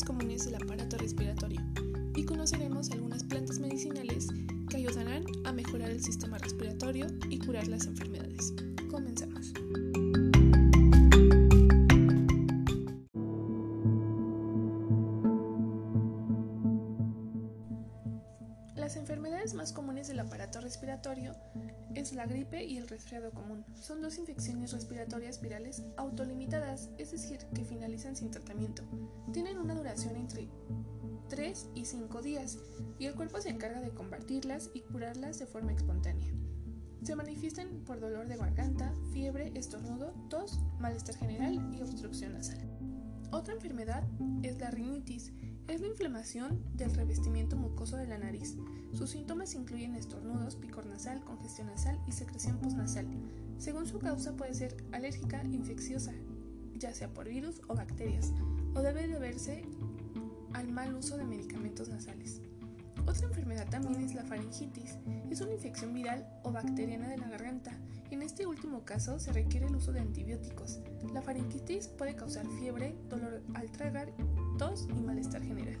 más comunes del aparato respiratorio y conoceremos algunas plantas medicinales que ayudarán a mejorar el sistema respiratorio y curar las enfermedades. Comencemos. Es la gripe y el resfriado común. Son dos infecciones respiratorias virales autolimitadas, es decir, que finalizan sin tratamiento. Tienen una duración entre 3 y 5 días y el cuerpo se encarga de combatirlas y curarlas de forma espontánea. Se manifiestan por dolor de garganta, fiebre, estornudo, tos, malestar general y obstrucción nasal. Otra enfermedad es la rinitis, es la inflamación del revestimiento mucoso de la nariz. Sus síntomas incluyen estornudos, picor nasal, congestión nasal y secreción postnasal. Según su causa puede ser alérgica, infecciosa, ya sea por virus o bacterias, o debe deberse al mal uso de medicamentos nasales. Otra enfermedad también es la faringitis. Es una infección viral o bacteriana de la garganta. En este último caso se requiere el uso de antibióticos. La faringitis puede causar fiebre, dolor al tragar, tos y malestar general.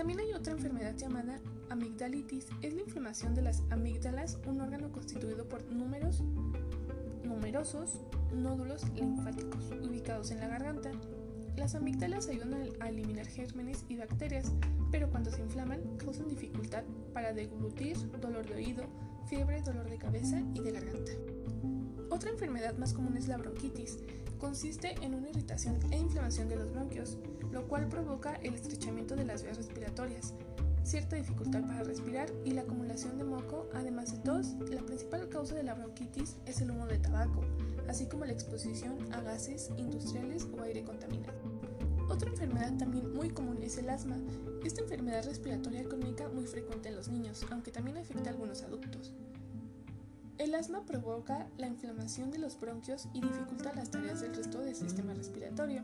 También hay otra enfermedad llamada amigdalitis. Es la inflamación de las amígdalas, un órgano constituido por numerosos nódulos linfáticos ubicados en la garganta. Las amígdalas ayudan a eliminar gérmenes y bacterias, pero cuando se inflaman causan dificultad para deglutir, dolor de oído, fiebre, dolor de cabeza y de garganta. Otra enfermedad más común es la bronquitis. Consiste en una irritación e inflamación de los bronquios, lo cual provoca el estrechamiento de las vías respiratorias, cierta dificultad para respirar y la acumulación de moco, además de tos. La principal causa de la bronquitis es el humo de tabaco, así como la exposición a gases industriales o aire contaminado. Otra enfermedad también muy común es el asma. Esta enfermedad respiratoria crónica muy frecuente en los niños, aunque también afecta a algunos adultos. El asma provoca la inflamación de los bronquios y dificulta las tareas del resto del sistema respiratorio.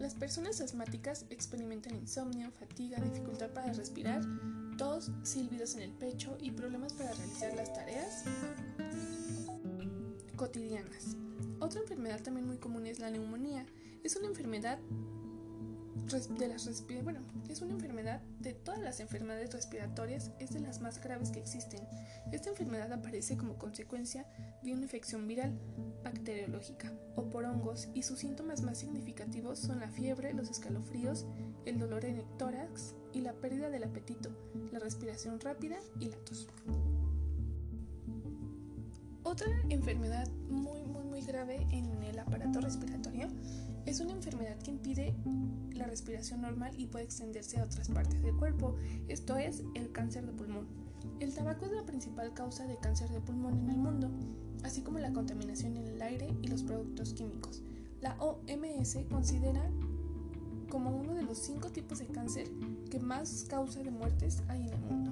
Las personas asmáticas experimentan insomnio, fatiga, dificultad para respirar, tos, silbidos en el pecho y problemas para realizar las tareas cotidianas. Otra enfermedad también muy común es la neumonía. Es una enfermedad de las bueno, es una enfermedad de todas las enfermedades respiratorias, es de las más graves que existen. Esta enfermedad aparece como consecuencia de una infección viral bacteriológica o por hongos y sus síntomas más significativos son la fiebre, los escalofríos, el dolor en el tórax y la pérdida del apetito, la respiración rápida y la tos. Otra enfermedad muy muy grave en el aparato respiratorio es una enfermedad que impide la respiración normal y puede extenderse a otras partes del cuerpo, esto es el cáncer de pulmón. El tabaco es la principal causa de cáncer de pulmón en el mundo, así como la contaminación en el aire y los productos químicos. La OMS considera como uno de los cinco tipos de cáncer que más causa de muertes hay en el mundo.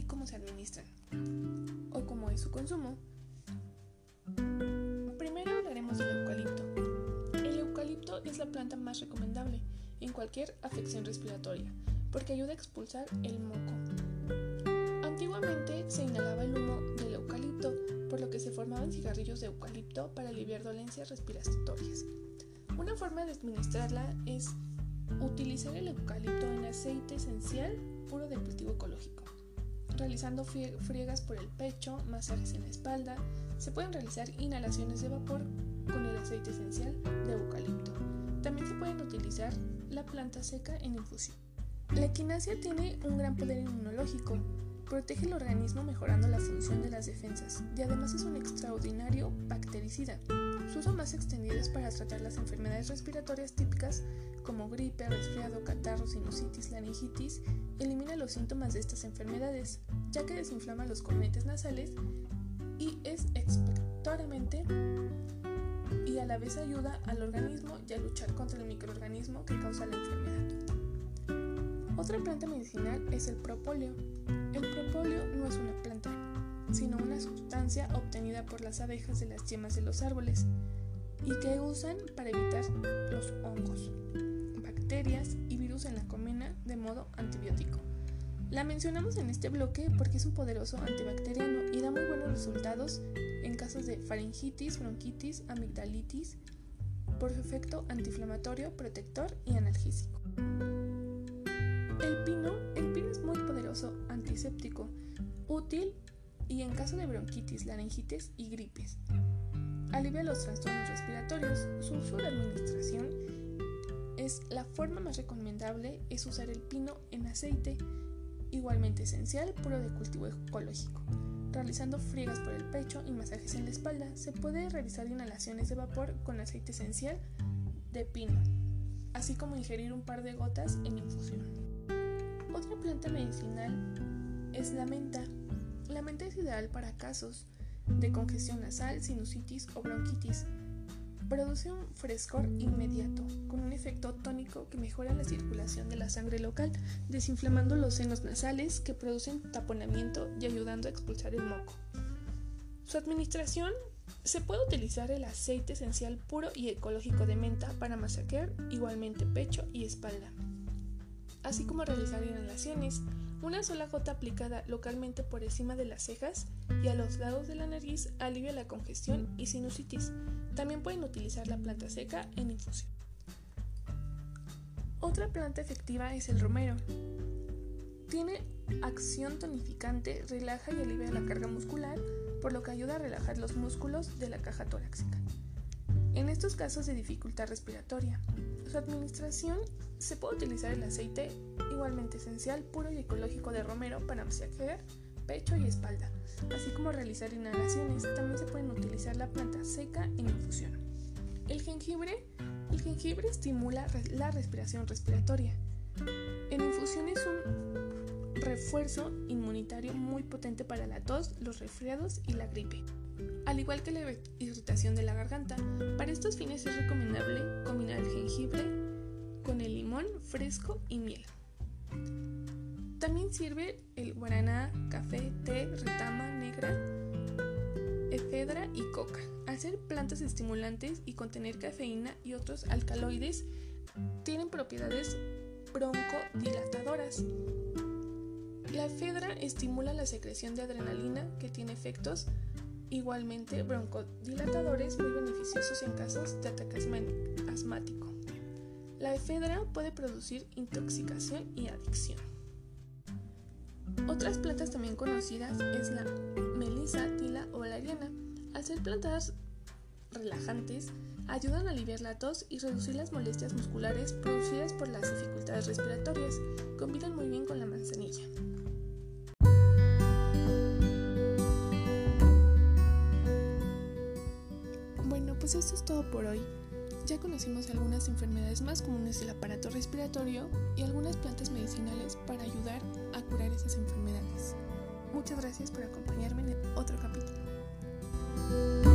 Y cómo se administran, o cómo es su consumo. Primero hablaremos del eucalipto. El eucalipto es la planta más recomendable en cualquier afección respiratoria porque ayuda a expulsar el moco. Antiguamente se inhalaba el humo del eucalipto, por lo que se formaban cigarrillos de eucalipto para aliviar dolencias respiratorias. Una forma de administrarla es utilizar el eucalipto en aceite esencial puro de cultivo ecológico. Realizando friegas por el pecho, masajes en la espalda, se pueden realizar inhalaciones de vapor con el aceite esencial de eucalipto. También se pueden utilizar la planta seca en infusión. La equinacia tiene un gran poder inmunológico, protege el organismo mejorando la función de las defensas y además es un extraordinario bactericida. Su uso más extendido es para tratar las enfermedades respiratorias típicas como gripe, resfriado, catarro, sinusitis, laringitis. Elimina los síntomas de estas enfermedades, ya que desinflama los cornetes nasales y es expectoramente y a la vez ayuda al organismo y a luchar contra el microorganismo que causa la enfermedad. Otra planta medicinal es el propóleo. Propóleo no es una planta, sino una sustancia obtenida por las abejas de las yemas de los árboles y que usan para evitar los hongos, bacterias y virus en la colmena de modo antibiótico. La mencionamos en este bloque porque es un poderoso antibacteriano y da muy buenos resultados en casos de faringitis, bronquitis, amigdalitis, por su efecto antiinflamatorio, protector y analgésico. El pino, antiséptico, útil y en caso de bronquitis, laringitis y gripes. Alivia los trastornos respiratorios. Su uso de administración es la forma más recomendable es usar el pino en aceite, igualmente esencial, puro de cultivo ecológico. Realizando friegas por el pecho y masajes en la espalda, se puede realizar inhalaciones de vapor con aceite esencial de pino, así como ingerir un par de gotas en infusión. Otra planta medicinal es la menta. La menta es ideal para casos de congestión nasal, sinusitis o bronquitis. Produce un frescor inmediato, con un efecto tónico que mejora la circulación de la sangre local, desinflamando los senos nasales que producen taponamiento y ayudando a expulsar el moco. Su administración se puede utilizar el aceite esencial puro y ecológico de menta para masajear igualmente pecho y espalda, así como realizar inhalaciones. Una sola gota aplicada localmente por encima de las cejas y a los lados de la nariz alivia la congestión y sinusitis. También pueden utilizar la planta seca en infusión. Otra planta efectiva es el romero. Tiene acción tonificante, relaja y alivia la carga muscular, por lo que ayuda a relajar los músculos de la caja torácica. En estos casos de dificultad respiratoria, su administración se puede utilizar el aceite igualmente esencial, puro y ecológico de romero para masajear pecho y espalda, así como realizar inhalaciones. También se pueden utilizar la planta seca en infusión. El jengibre, el jengibre estimula la respiración respiratoria. En infusión es un refuerzo inmunitario muy potente para la tos, los resfriados y la gripe. Al igual que la irritación de la garganta, para estos fines es recomendable combinar el jengibre con el limón fresco y miel. También sirve el guaraná, café, té, retama negra, efedra y coca. Al ser plantas estimulantes y contener cafeína y otros alcaloides, tienen propiedades broncodilatadoras. La efedra estimula la secreción de adrenalina que tiene efectos igualmente broncodilatadores muy beneficiosos en casos de ataque asmático. La efedra puede producir intoxicación y adicción. Otras plantas también conocidas es la melisa, tila o valeriana. Al ser plantas relajantes, ayudan a aliviar la tos y reducir las molestias musculares producidas por las dificultades respiratorias. Combinan muy bien con la manzanilla. Bueno, pues esto es todo por hoy. Ya conocimos algunas enfermedades más comunes del aparato respiratorio y algunas plantas medicinales para ayudar a curar esas enfermedades. Muchas gracias por acompañarme en otro capítulo.